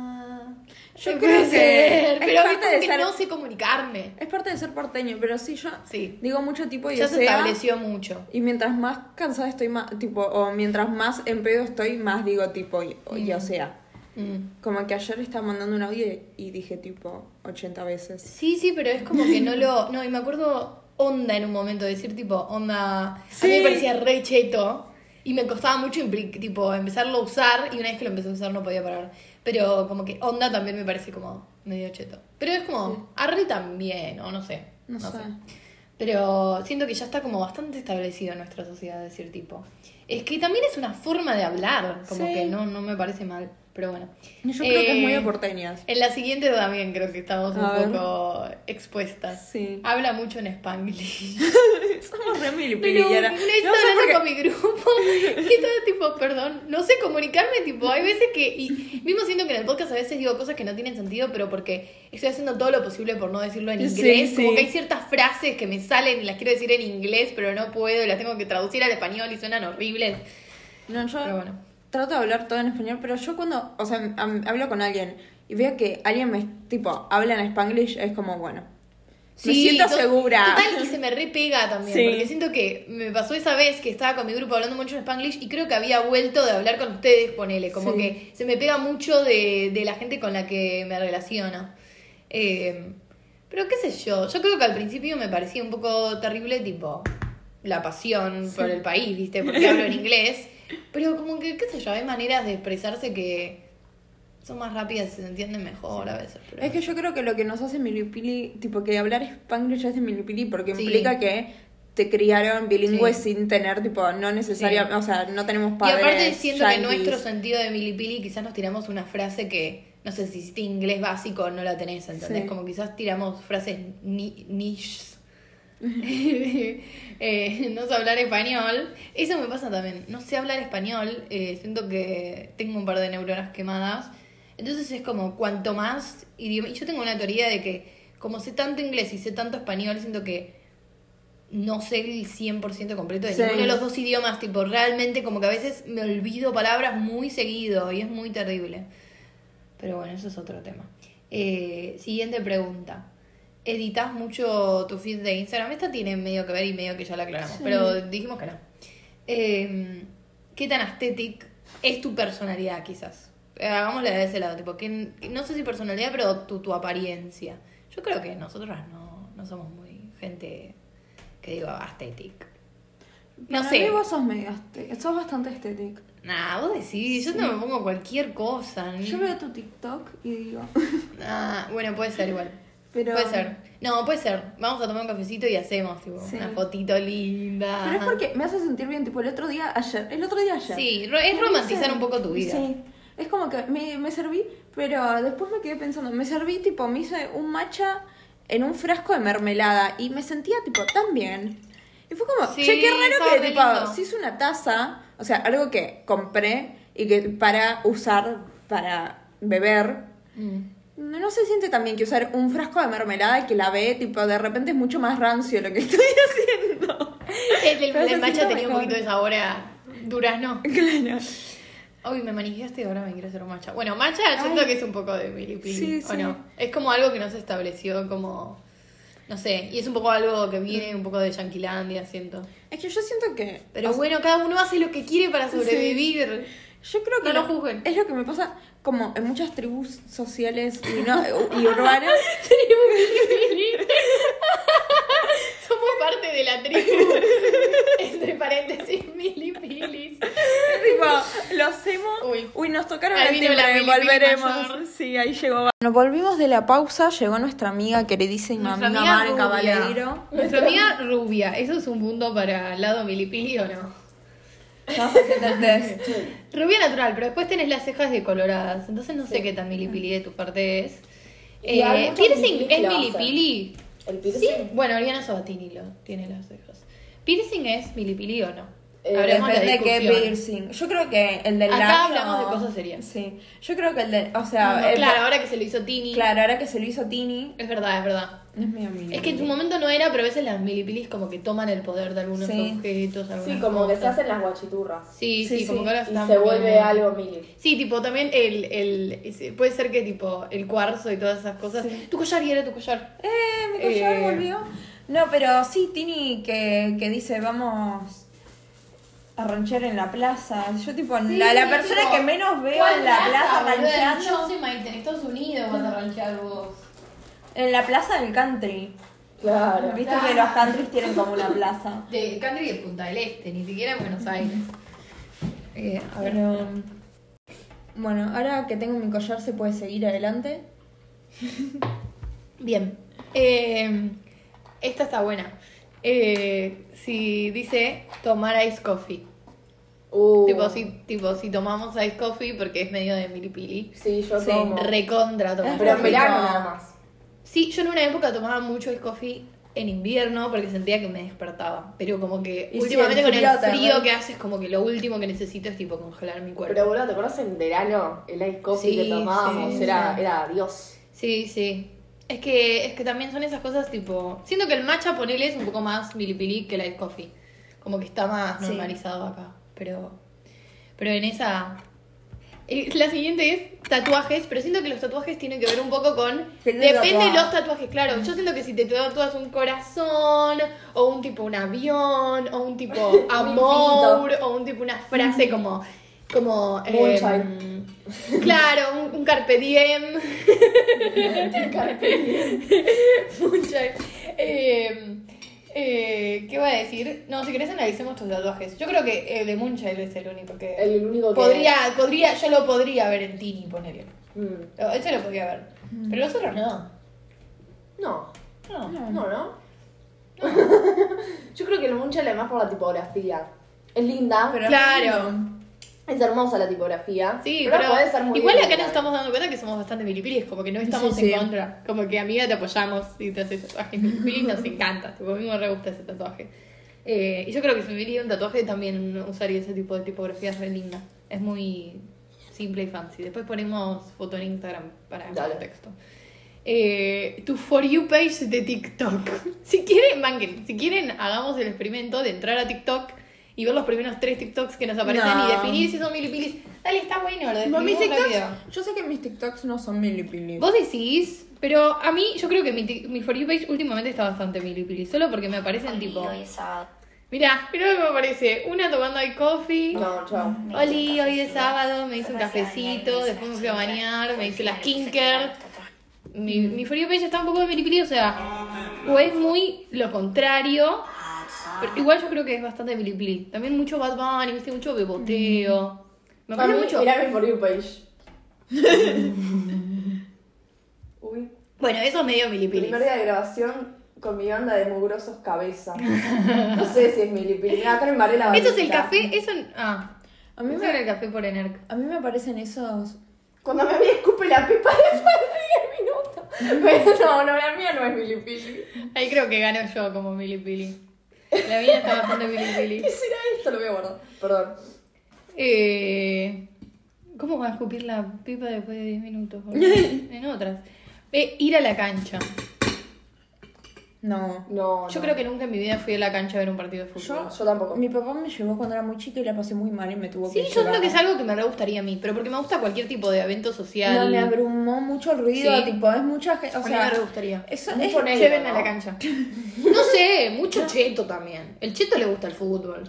Yo creo que ser, es pero parte es como de que ser- no sé comunicarme. Es parte de ser porteño, pero sí, yo Sí. digo mucho tipo y Ya se estableció mucho. Y mientras más cansada estoy, más, tipo, o mientras más en pedo estoy, más digo tipo, y, y o sea. Mm. Como que ayer estaba mandando un audio y, dije tipo 80 veces. Sí, sí, pero es como que no lo. No, y me acuerdo onda en un momento, decir tipo, onda. A mí Sí. me parecía re cheto. Y me costaba mucho tipo empezarlo a usar. Y una vez que lo empecé a usar no podía parar. Pero como que onda también me parece como medio cheto. Pero es como. Arre también, o no sé. No sé. Pero siento que ya está como bastante establecido en nuestra sociedad decir tipo. Es que también es una forma de hablar, como Sí. que no, no me parece mal. Pero bueno. Yo creo que es muy Eh, de porteñas. En la siguiente también creo que estamos A un ver. poco expuestas. Sí. Habla mucho en Spanglish. <laughs> Somos re Pero milipilillera. una No vez sé estaba por hablando qué- con mi grupo <laughs> y estaba tipo, perdón, no sé comunicarme, tipo, hay veces que, y mismo siento que en el podcast a veces digo cosas que no tienen sentido, pero porque estoy haciendo todo lo posible por no decirlo en inglés, sí. como que hay ciertas frases que me salen y las quiero decir en inglés, pero no puedo y las tengo que traducir al español y suenan horribles. No, yo Pero bueno. Trato de hablar todo en español, pero yo cuando, o sea, hablo con alguien y veo que alguien me, tipo, habla en spanglish, es como, bueno, me siento to- segura. Total, y se me repega también, Sí. porque siento que me pasó esa vez que estaba con mi grupo hablando mucho en Spanglish y creo que había vuelto de hablar con ustedes, ponele, como Sí. que se me pega mucho de, de la gente con la que me relaciono. Eh, pero qué sé yo, yo creo que al principio me parecía un poco terrible, tipo, la pasión por el país, ¿viste? <laughs> Porque hablo en inglés, pero como que, qué sé yo, hay maneras de expresarse que son más rápidas y se entienden mejor a veces. Pero... Es que yo creo que lo que nos hace Milipili, tipo que hablar Spanglish es de Milipili porque Sí. implica que te criaron bilingüe Sí. sin tener, tipo, no necesariamente, o sea, no tenemos Y padres. aparte siento que yanquis. nuestro sentido de milipili quizás nos tiramos una frase que, no sé, si hiciste inglés básico no la tenés, ¿entendés? Sí. Como quizás tiramos frases ni niches. <laughs> eh, no sé hablar español. Eso me pasa también. No sé hablar español. eh, siento que tengo un par de neuronas quemadas. Entonces es como cuanto más idioma. Y yo tengo una teoría de que como sé tanto inglés y sé tanto español, siento que no sé el 100% completo de Sí. ninguno de los dos idiomas. Tipo, realmente como que a veces me olvido palabras muy seguido y es muy terrible. Pero bueno, eso es otro tema. Eh, siguiente pregunta. ¿Editas mucho tu feed de Instagram? Esta tiene medio que ver y medio que ya la aclaramos, Sí. pero dijimos que no. Eh, ¿Qué tan aesthetic es tu personalidad, quizás? Eh, Hagámosla de ese lado, tipo, que, no sé si personalidad, pero tu, tu apariencia. Yo creo que nosotras no, no somos muy gente que digo aesthetic. No sé. mí vos sos este- sos bastante estético. Nah, vos decís, yo no me pongo cualquier cosa. ni- Yo veo tu TikTok y digo, <laughs> Ah, bueno, puede ser igual. Pero... Puede ser. No, puede ser. Vamos a tomar un cafecito y hacemos tipo, Sí. una fotito linda. Pero es porque me hace sentir bien, tipo, el otro día, ayer, el otro día ayer. Sí, es romantizar un poco tu vida. Sí. Es como que me, me serví, pero después me quedé pensando, me serví, tipo, me hice un matcha en un frasco de mermelada y me sentía, tipo, tan bien. Y fue como, Sí, che, qué raro que, tipo, si hice una taza, o sea, algo que compré y que para usar, para beber, Mm. No, no se siente tan bien que usar un frasco de mermelada y que la ve, tipo, de repente es mucho más rancio lo que <laughs> estoy haciendo. El, el, el matcha tenía un poquito de sabor a durazno. Claro. Uy, me manifestaste y ahora me quiero hacer un matcha. Bueno, matcha siento que es un poco de milipili, Sí, ¿o sí. no? Es como algo que no se estableció como... No sé, y es un poco algo que viene un poco de Yanquilandia, siento. Es que yo siento que... Pero sea, bueno, cada uno hace lo que quiere para sobrevivir. Yo creo que No lo lo- juzguen. es lo que me pasa como en muchas tribus sociales y, no, <laughs> y urbanas. Somos parte de la tribu. Entre paréntesis, milipilis. tipo, lo hacemos. Uy. Uy, nos tocaron Ahí el timbre, volveremos. mayor. Sí, ahí llegó. Nos volvimos de la pausa, llegó nuestra amiga queridísima Nuestra amiga amiga. Caballero. Nuestra amiga rubia. ¿Eso es un punto para el lado milipili o no? El test. <laughs> Rubia natural, pero después tenés las cejas decoloradas. Entonces no sé qué tan milipili de tu parte es. Y hay Eh, ¿Piercing que es lo hacen. milipili? El piercing. Sí. Bueno, Oriana Sabatini lo tiene las cejas. ¿Piercing es milipili o no? Eh, Depende de qué piercing. Yo creo que el del Acá labio- hablamos de cosas serias. Sí. Yo creo que el del. O sea, No, no, el- claro, ahora que se lo hizo Tini. claro, ahora que se lo hizo Tini. Es verdad, es verdad. Es medio. Es que en su momento no era, pero a veces las milipilis como que toman el poder de algunos Sí. objetos. Sí, como que se hacen las guachiturras. Sí, sí, Sí, como sí. que ahora Y están se vuelve algo mili. Sí, tipo también el, el puede ser que tipo el cuarzo y todas esas cosas. Sí. Tu collar y era tu collar. Eh, mi collar Eh. volvió. No, pero sí, Tini que, que dice, vamos a ranchear en la plaza. Yo, tipo, la, la persona que menos veo en la plaza rancheando. Yo soy Maite, en Estados Unidos vas a ranchear vos. En la plaza del country. Claro. Viste que los countries tienen como una plaza. <laughs> De country de Punta del Este, ni siquiera en Buenos Aires. <laughs> Eh, a ver. Pero. Bueno, ahora que tengo mi collar, ¿se puede seguir adelante? <laughs> Bien. Eh, esta está buena. Eh, si dice tomar ice coffee. Uh, Tipo, si, tipo, si tomamos ice coffee porque es medio de milipili. Sí, yo Sí, tomo. Recontra tomamos. Pero en verano nada más. Sí, yo en una época tomaba mucho ice coffee en invierno porque sentía que me despertaba. Pero como que Y sí, últimamente el con el frío que hace es como que lo último que necesito es tipo congelar mi cuerpo. Pero boludo, ¿te acuerdas en verano? El ice coffee Sí, que tomábamos sí, era, era Dios. Sí, sí. Es que, es que también son esas cosas tipo. Siento que el matcha, ponele, es un poco más milipili que el ice coffee. Como que está más Sí. normalizado acá. Pero. Pero en esa. La siguiente es tatuajes, pero siento que los tatuajes tienen que ver un poco con. Depende de Depende de los tatuajes, claro. Yo siento que si te tatúas un corazón, o un tipo un avión, o un tipo <laughs> amor, o un tipo una frase como. Como. eh, claro, un, un carpe diem. <laughs> Moonshine. Eh, eh, ¿Qué voy a decir? No, si querés analicemos tus tatuajes. Yo creo que el de Moonshine es el único que. El único que. Podría, podría, yo lo podría ver en Tini, ponele. Mm. No, Ese lo podía ver. Pero los otros no. No, No. no, ¿no? <laughs> Yo creo que el Munchal además por la tipografía. Es linda, Pero Claro. Es hermosa la tipografía. Sí, pero, pero, puede ser muy igual acá nos estamos dando cuenta que somos bastante milipilis, como que no estamos Sí, en sí. contra. Como que amiga te apoyamos y te haces tatuajes milipilis, nos encanta. Tipo, a mí me re gusta ese tatuaje. Eh, y yo creo que si me diría un tatuaje también usaría ese tipo de tipografía re linda. Es muy simple y fancy. Después ponemos foto en Instagram para el contexto. Eh, tu For You page de TikTok. <laughs> Si quieren, manguen, si quieren, hagamos el experimento de entrar a TikTok y ver los primeros tres TikToks que nos aparecen No. y definir si son milipilis. Dale, está bueno, lo mis definimos rápido. TikToks, yo sé que mis TikToks no son milipili. Vos decís, pero a mí, yo creo que mi, mi For You page últimamente está bastante milipili. Solo porque me aparecen tipo. Mirá, mirá lo que me aparece. Una tomando ahí coffee. No, chao. Oli, hoy es sábado, me hice un cafecito, después me fui a bañar, me hice la skincare. Mi, mi For You page está un poco de milipili, o sea, o es muy lo contrario. Pero igual yo creo que es bastante milipili. También mucho Bad Bunny, viste, mucho beboteo. Me A parece mí, mucho. mirá mi For You page. <laughs> Uy. Bueno, eso es medio milipili. Primer día de grabación con mi banda de mugrosos cabeza. No sé si es milipili. Mira, acá me la Eso es el café, eso. Ah, A mí, me, el café por Enerc. a mí me aparecen esos... Cuando me vi escupe la pipa después de 10 minutos. <laughs> Pero no, no, la mía no es milipili. Ahí creo que gano yo como milipili. La mía está bastante milipili. ¿Qué será esto? Lo voy a guardar. Perdón. Eh, ¿Cómo va a escupir la pipa después de 10 minutos? boludo? <laughs> en otras. Eh, ir a la cancha. No. No, Yo no. creo que nunca en mi vida fui a la cancha a ver un partido de fútbol. Yo, Yo tampoco. Mi papá me llevó cuando era muy chica y la pasé muy mal y me tuvo Sí, que yo llevar. creo que es algo que me re gustaría a mí, pero porque me gusta cualquier tipo de evento social. No, me abrumó mucho el ruido, Sí. tipo, es mucha gente, o a mí sea... me re gustaría. Eso Mucho es, negro, Llévenme ¿no? a la cancha. <laughs> No sé, mucho cheto también. El cheto le gusta el fútbol.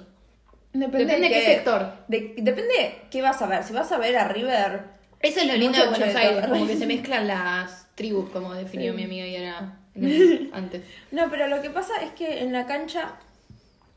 depende, Depende de qué sector. de- depende qué vas a ver. Si vas a ver a River, Eso es lo lindo Mucho de Buenos. Aires, como que se mezclan las tribus, como definió mi amiga Yara en- <laughs> antes. No, pero lo que pasa es que en la cancha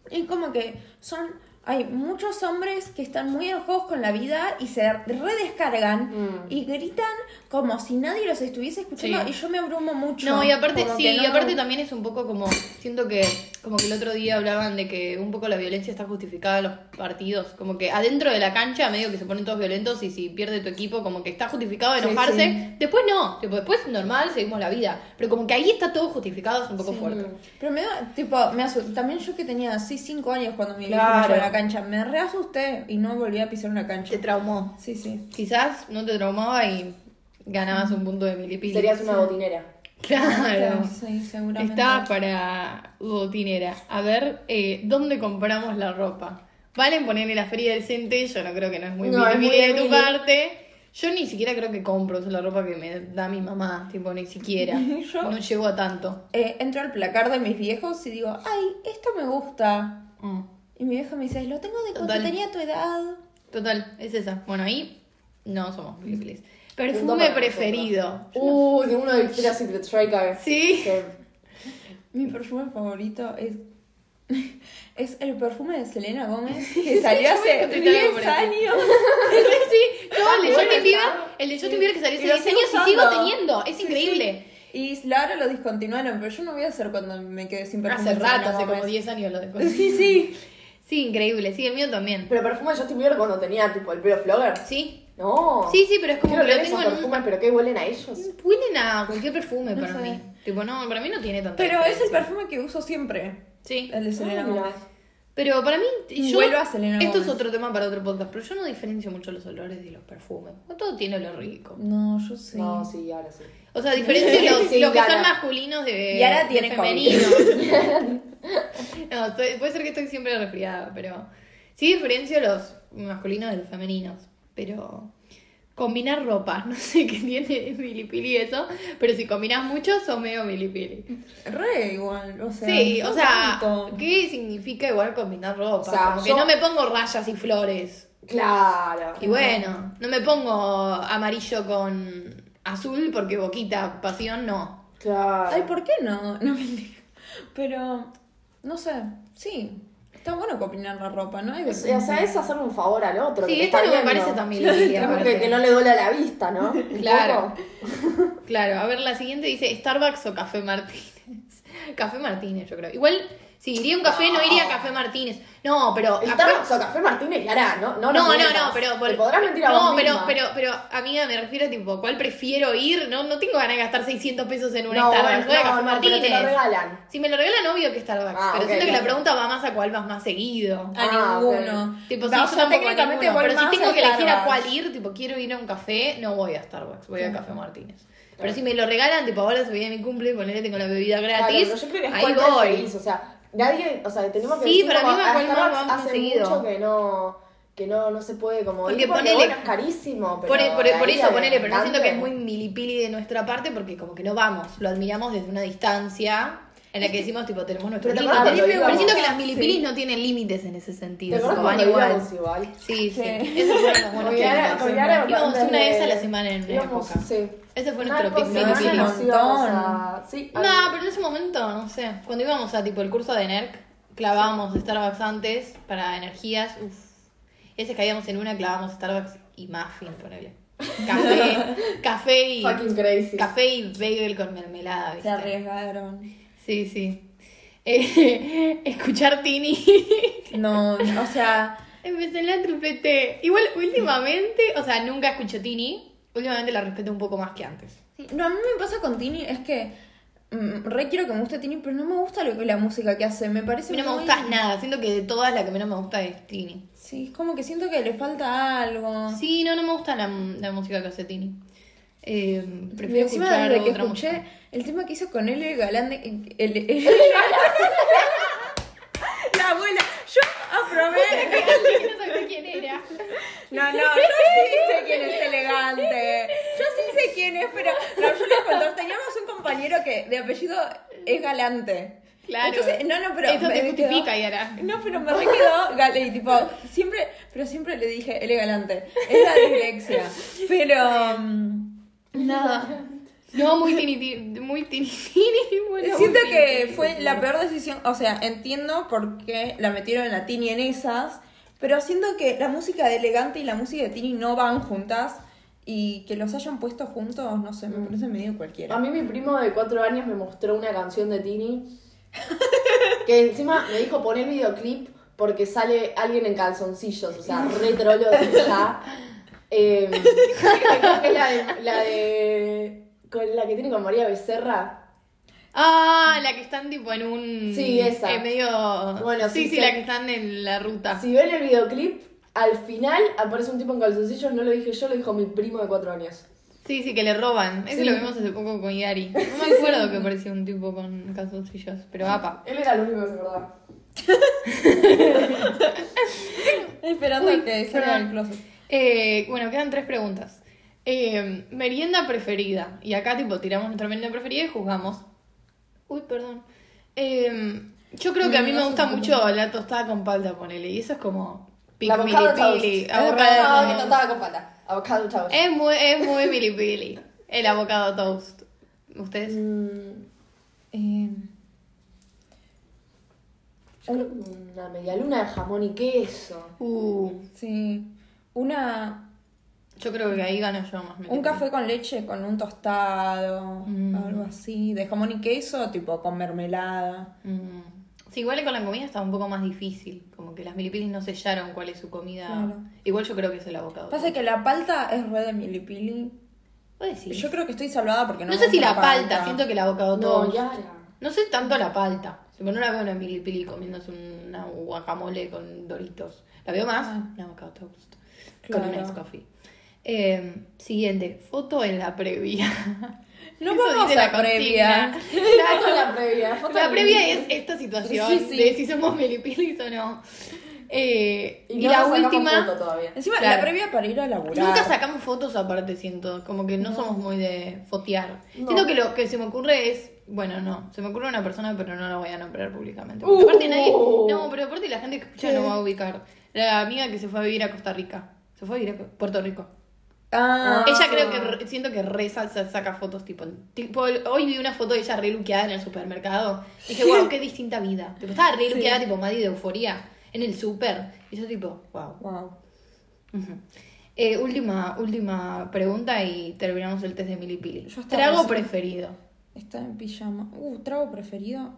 es como que son. Hay muchos hombres que están muy enojados con la vida y se redescargan Mm. y gritan como si nadie los estuviese escuchando Sí. y yo me abrumo mucho. No, y aparte, Como sí, que y no- aparte también es un poco como, siento que, como que el otro día hablaban de que un poco la violencia está justificada en los partidos, como que adentro de la cancha medio que se ponen todos violentos y si pierde tu equipo, como que está justificado Sí, enojarse, sí. después no, tipo, después normal, seguimos la vida, pero como que ahí está todo justificado, es un poco fuerte. Pero me da, tipo, me asusté. También yo que tenía así 5 años cuando Claro. me a la cancha, me reasusté y no volví a pisar una cancha. Te traumó. Sí, sí. Quizás no te traumaba y ganabas un punto de milipili. Serías una botinera. Claro. Sí, seguramente. Está para botinera. A ver, eh, ¿dónde compramos la ropa? Valen ponerle la feria del Cente, yo no creo que no es muy No, es milipili muy de tu mili. parte. Yo ni siquiera creo que compro la ropa que me da mi mamá, tipo, ni siquiera. <laughs> Yo- No llego a tanto. Eh, entro al placar de mis viejos y digo, ay, esto me gusta. Mm. Y mi vieja me dice, lo tengo de cuando Total. tenía tu edad. Total, es esa. Bueno, ahí no somos milipilis. Punto Perfume para preferido. Uy, de uno de Victoria's Secret Striker. Sí. <laughs> Mi perfume favorito es, <laughs> es el perfume de Selena Gómez <laughs> que salió hace Yo me 10 por eso. años. sí, no, el de bueno Justin Bieber, está. el de Justin Bieber que salió Y lo hace 10 sigo años y sigo usando. teniendo. Es increíble. Y ahora lo discontinuaron, pero yo no voy a hacer cuando me quedé sin perfume. Hace de Selena rato, hace como Gómez. 10 años lo de Sí, sí. Sí, increíble. Sí, el mío también. Pero perfume de Justin Bieber cuando tenía tipo el pelo flogger. Sí. No. Sí, sí, pero es como que lo tengo esos en un- perfumes, pero que huelen a ellos. Huelen a cualquier perfume No para sé. mí. Tipo, no, para mí no tiene tanta Pero es el perfume que uso siempre. Sí. El de Selena Ah. Pero para mí, yo, vuelvo a Selena esto es otro tema para otro podcast, pero yo no diferencio mucho los olores de los perfumes. Todo tiene olor rico. No, yo sí. No, sí, ahora sí. O sea, diferencio <laughs> los, Sí, los que son masculinos de, Y ahora de tiene femeninos. <laughs> no, estoy- puede ser que estoy siempre resfriada, pero sí diferencio los masculinos de los femeninos. Pero combinar ropa, <laughs> no sé qué tiene milipili eso, pero si combinas mucho son medio milipili. Re igual, o sea. Sí, o sea, tanto. ¿qué significa igual combinar ropa? O sea, Como que no me pongo rayas y flores. Claro. Y bueno, no me pongo amarillo con azul porque boquita, pasión, no. Claro. Ay, ¿por qué no? <laughs> No me digo. Pero, no sé, sí. Está bueno combinar la ropa, ¿no? O sea, es hacerle un favor al otro. Sí, esto no me <laughs> parece aparte. que, que no le duele a la vista, ¿no? <laughs> Claro. Claro, a ver, la siguiente dice Starbucks o Café Martínez. <laughs> Café Martínez, yo creo. Igual, si iría a un café, no iría a Café Martínez. No, pero. Starbucks o Café Martínez hará, ¿no? No, No, no, no, pero. Te podrás mentir a no, vos pero, pero, pero, amiga, me refiero tipo, ¿cuál prefiero ir? No, no tengo ganas de gastar 600 pesos en una No, Starbucks. bueno, Voy a Café no, pero Martínez. te lo regalan. Si me lo regalan, obvio que Starbucks. Ah, pero siento que la claro. pregunta va más a cuál vas más seguido. A Ah, ninguno. Tipo, o yo a técnicamente pero si tengo a que elegir a cuál ir, tipo, quiero ir a un café, no voy a Starbucks, voy a Café Martínez. Pero si me lo regalan, tipo, ahora se viene mi cumple, ponele, tengo la bebida Claro, gratis, pero yo creo que es ahí cuál voy. preferís, o sea, nadie, o sea, tenemos que Sí, decir pero a mí me acuerdo Starbucks hace seguido. mucho que no, que no, no se puede como Porque ir porque ponele- bueno, es carísimo, pero Por, por ahí eso, ponele, pero no siento que es muy milipili de nuestra parte porque como que no vamos, lo admiramos desde una distancia en la que decimos, tipo, tenemos nuestros Pero te límites. acordás cuando Pero siento que las milipilis sí. no tienen límites en ese ¿Te sentido, tipo, van cuando igual. íbamos igual? Sí, sí, Sí. esos fueron los buenos Porque ahora- tiempos. porque ahora Íbamos una vez a la semana en una íbamos, época. Sí. Ese fue Una nuestro pic no, milipili. no, nos íbamos a- Sí, No, pero en ese momento, no sé, cuando íbamos a tipo el curso de NERC, clavábamos Starbucks antes para energías, uff. Ese caíamos en una, clavábamos Starbucks y muffin, ponele. Café, <laughs> café y fucking crazy. café y bagel con mermelada, Se ¿viste? arriesgaron. Sí, sí. Eh, <laughs> escuchar Tini. <laughs> No, o sea, Empecé en la triplete. Igual, últimamente, o sea, nunca escucho Tini. Últimamente la respeto un poco más que antes. sí, no, a mí me pasa con Tini, es que mm, re quiero que me guste Tini, pero no me gusta lo que la música que hace, me A parece mí no me gusta nada. Siento que de todas la que menos me gusta es Tini. Sí, es como que siento que le falta algo. Sí, no, no me gusta la, la música que hace Tini. Eh, Y prefiero encima escuchar desde que escuché música. el tema que hizo con él, el galán de... El, el- <laughs> la abuela, yo aprobé. no sabía quién era. No, no, yo sí sé quién es elegante. Yo sí sé quién es, pero no, yo les cuento, teníamos un compañero que de apellido es galante. Claro. Entonces, no, no, pero Esto te me quedó- justifica, Yara. No, pero me re quedó gale, y tipo, siempre, pero siempre le dije, él es galante. Es la dislexia. Pero, mm, nada. No, muy Tini, Tini, muy Tini, Tini. <laughs> Bueno, Siento muy que fue la peor decisión, o sea, entiendo por qué la metieron en la Tini en esas, pero siento que la música de Elegante y la música de Tini no van juntas y que los hayan puesto juntos, no sé, me parece medio cualquiera. A mí mi primo de cuatro años me mostró una canción de Tini <laughs> que encima me dijo poner videoclip porque sale alguien en calzoncillos, o sea, re trolo de ya. <laughs> <laughs> Eh, que la de, la de con la que tiene con María Becerra. Ah, la que están tipo en un. Sí, esa. En medio. Bueno, sí, sí, la que están en la ruta. Si ven el videoclip, al final aparece un tipo en calzoncillos, no lo dije yo, lo dijo mi primo de cuatro años. Sí, sí, que le roban. Eso Sí. lo vimos hace poco con Yari. No <laughs> me acuerdo que apareció un tipo con calzoncillos, pero apa. Él era el único <laughs> que se acordaba. Esperando Uy, que salga del closet. Eh, bueno, quedan tres preguntas. Eh, merienda preferida. Y acá, tipo, tiramos nuestra merienda preferida y juzgamos. Uy, perdón. Eh, yo creo que a mí me no gusta mucho la tostada con palta, ponele. Y eso es como. La avocado toast. Es avocado- que trataba con pata. Avocado toast. Es muy, es muy milipili. El avocado toast. ¿Ustedes? Mm, Eh, yo creo que una media luna de jamón y queso. Uh, sí, una, yo creo que ahí gano yo más. un milipili. café con leche con un tostado, Mm. algo así, de jamón y queso, tipo con mermelada. Mm. Sí, igual con la comida está un poco más difícil. Como que las milipilis no sellaron cuál es su comida. Claro. Igual yo creo que es el avocado. Pasa que la palta es re de milipili. Yo creo que estoy salvada porque no No me sé si la palta, siento que el avocado No, toast. Yara. No sé tanto la palta. Tipo, no la veo una milipili comiéndose una guacamole con doritos. La veo más Ah. un avocado toast. Claro. Con un ice coffee. Eh, siguiente, foto en la previa. No Eso vamos a la previa. <laughs> La previa. foto La previa es esta situación Sí, sí. de si somos milipilis o no. Eh, y, no la última. Encima, Claro. la previa para ir a laburar. Nunca sacamos fotos aparte, siento. Como que no, somos muy de fotear. No. Siento que lo que se me ocurre es. Bueno, no. Se me ocurre una persona, pero no la voy a nombrar públicamente. Porque Uh. aparte nadie. No, pero aparte la gente que escucha ¿Qué? no va a ubicar. La amiga que se fue a vivir a Costa Rica. Se fue a vivir a Puerto Rico. Ah, Ella creo que re- siento que re sa- sa- saca fotos tipo, tipo hoy vi una foto de ella re luqueada en el supermercado. Dije, wow, qué distinta vida. Tipo, estaba re luqueada tipo Maddie de euforia en el super. Y yo tipo, wow. Wow. Eh, última, última pregunta y terminamos el test de Milipili. Yo Trago pensando- preferido. Está en pijama. Uh, trago preferido.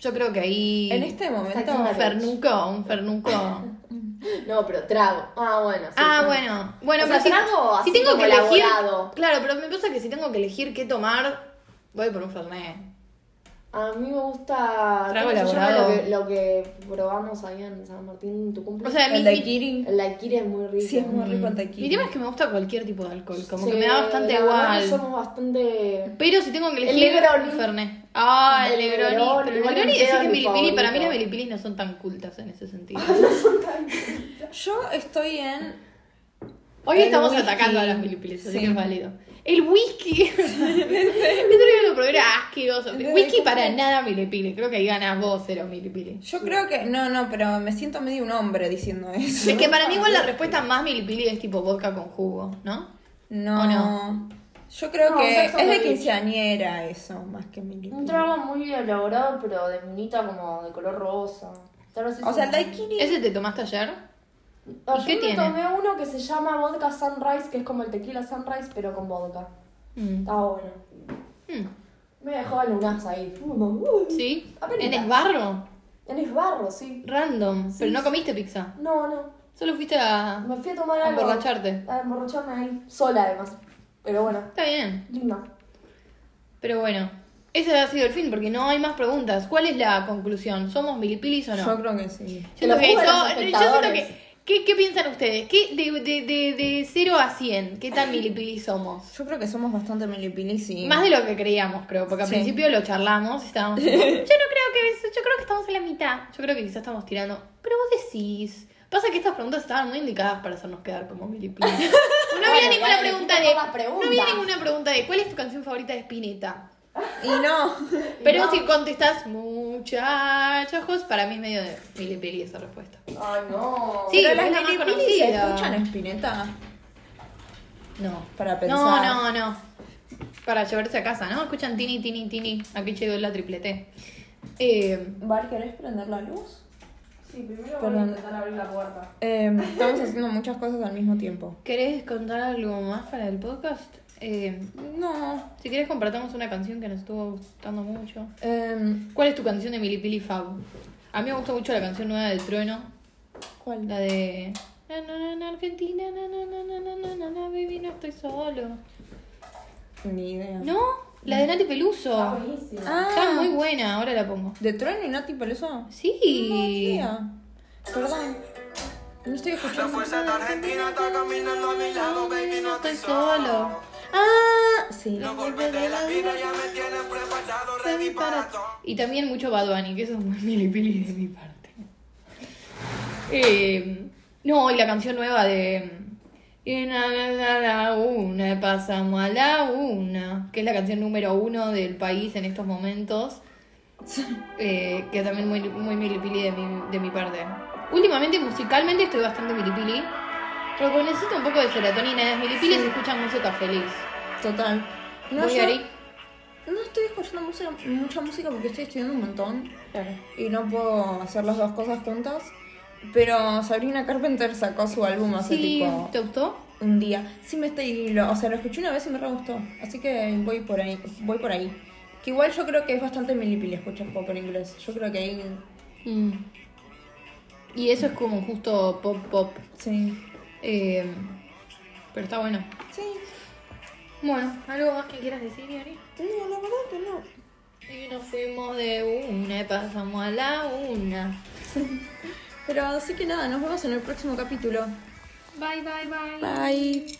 Yo creo que ahí. En este momento. Un fernuco, un fernuco. <laughs> <laughs> No, pero trago. Ah, bueno. sí. Ah, bueno. Bueno, O pero sea, si, trago si así tengo que elegir. elaborado. Claro, pero me pasa que si tengo que elegir qué tomar, voy por un fernet. A mí me gusta. Trago ¿cómo se llama elaborado. lo que, lo que probamos ahí en San Martín, tu O cumpleaños? sea, mi, El mi- daiquiri. el daiquiri es muy rico. Sí, es muy rico el mi daiquiri. tema es que me gusta cualquier tipo de alcohol. Como que me da bastante igual. Somos bastante. Pero si tengo que El elegir. Negroni. Fernet. Ah, el El Negroni. Pero el Negroni decís que es mi Milipili. Para mí las. Milipilis no son tan cultas en ese sentido. <laughs> Yo estoy en. Hoy El estamos whisky. atacando a las milipilis, así Sí. que es válido. El whisky. <laughs> El otro día lo probé, era asqueroso. Whisky para nada milipili. Creo que ahí ganas vos cero milipili. Yo creo que. No, no, pero me siento medio un hombre diciendo eso. Es que para mí igual la <laughs> respuesta más milipili es tipo vodka con jugo, ¿no? No. ¿O no? Yo creo No, que es de quinceañera eso, más que mi Un trago muy elaborado, pero de minita como de color rosa. Tal vez O sea, el daiquiri. ¿Ese te tomaste ayer? Ah, ¿Y yo qué me tiene? tomé uno que se llama vodka sunrise, que es como el tequila sunrise, pero con vodka. Mm. Está bueno. Mm. Me dejó el lunas ahí. ¿Sí? ¿En esbarro? En esbarro, sí. Random. Pero no comiste pizza. No, no. Solo fuiste a... Me fui a tomar A algo. emborracharte. A emborracharme ahí. Sola, además. Pero bueno, Está bien. linda. Pero bueno. Ese ha sido el fin porque no hay más preguntas. ¿Cuál es la conclusión? ¿Somos milipilis o no? Yo creo que sí. Lo Siento que los yo siento que. ¿qué, qué piensan ustedes? ¿Qué, de, de, de, de 0 a 100, ¿qué tan milipili somos? Yo creo que somos bastante milipilis y. Más de lo que creíamos, creo, porque al Sí. principio lo charlamos y estábamos <laughs> yo no creo que yo creo que estamos en la mitad. Yo creo que quizás estamos tirando, pero vos decís. Pasa que estas preguntas estaban muy indicadas para hacernos quedar como milipili. <laughs> No había Bueno, ninguna pregunta de. No había ninguna pregunta de ¿cuál es tu canción favorita de Spinetta? Y no. <laughs> Pero no. si contestas muchachos, para mí es medio de milipili esa respuesta. Ay, no. Sí, Pero es las la más milipilis conocida. escuchan Spinetta. No. Para pensar. No, no, no. Para llevarse a casa, ¿no? Escuchan Tini, Tini, Tini. Aquí llegó la triple T. Eh, Val, ¿querés prender la luz? Sí, primero voy a intentar abrir la puerta. Eh, estamos haciendo muchas cosas al mismo tiempo. ¿Querés contar algo más para el podcast? Eh, no. Si quieres compartamos una canción que nos estuvo gustando mucho. Eh, ¿Cuál es tu canción de Milipili Fab? A mí me gusta mucho la canción nueva de Trueno. ¿Cuál? La de... Na, na, na, Argentina, na, na, na, na, na, na, baby, no estoy solo. Ni idea. ¿No? La de Nati Peluso. Está buenísima. Ah, Está muy buena, ahora la pongo. ¿De Trueno y Nati Peluso? No, Sí. idea. Perdón. No estoy La escuchando. fuerza de Argentina está caminando a mi lado, baby, no estoy solo. Ah, sí. Los golpes de la vida ya me tienen preparado, ready para todo. Y también mucho Bad Bunny, que eso es <laughs> muy milipili de mi parte. Eh, no, y la canción nueva de... Y na, na, na, la una, pasamos a la una, que es la canción número uno del país en estos momentos. <laughs> Eh, que también muy, muy milipili de mi, de mi parte. Últimamente, musicalmente, estoy bastante milipili. Pero necesito un poco de serotonina. Las milipilis escuchan música feliz. Total. No, ¿Vos, yo no estoy escuchando música, mucha música porque estoy estudiando un montón. Y no puedo hacer las dos cosas juntas. Pero Sabrina Carpenter sacó su álbum hace Sí, tipo ¿te gustó? un día. Sí me estoy, lo- o sea, lo escuché una vez y me re gustó. Así que voy por ahí, voy por ahí. Que igual yo creo que es bastante milipili escuchar pop en inglés. Yo creo que ahí Mm. Y eso es como justo pop pop. sí. Eh, pero está bueno. Sí. Bueno, ¿algo más que quieras decir, Yari? No, la verdad que no. Y nos fuimos de una y pasamos a la una. <laughs> Pero así que nada, nos vemos en el próximo capítulo. Bye, bye, bye. Bye.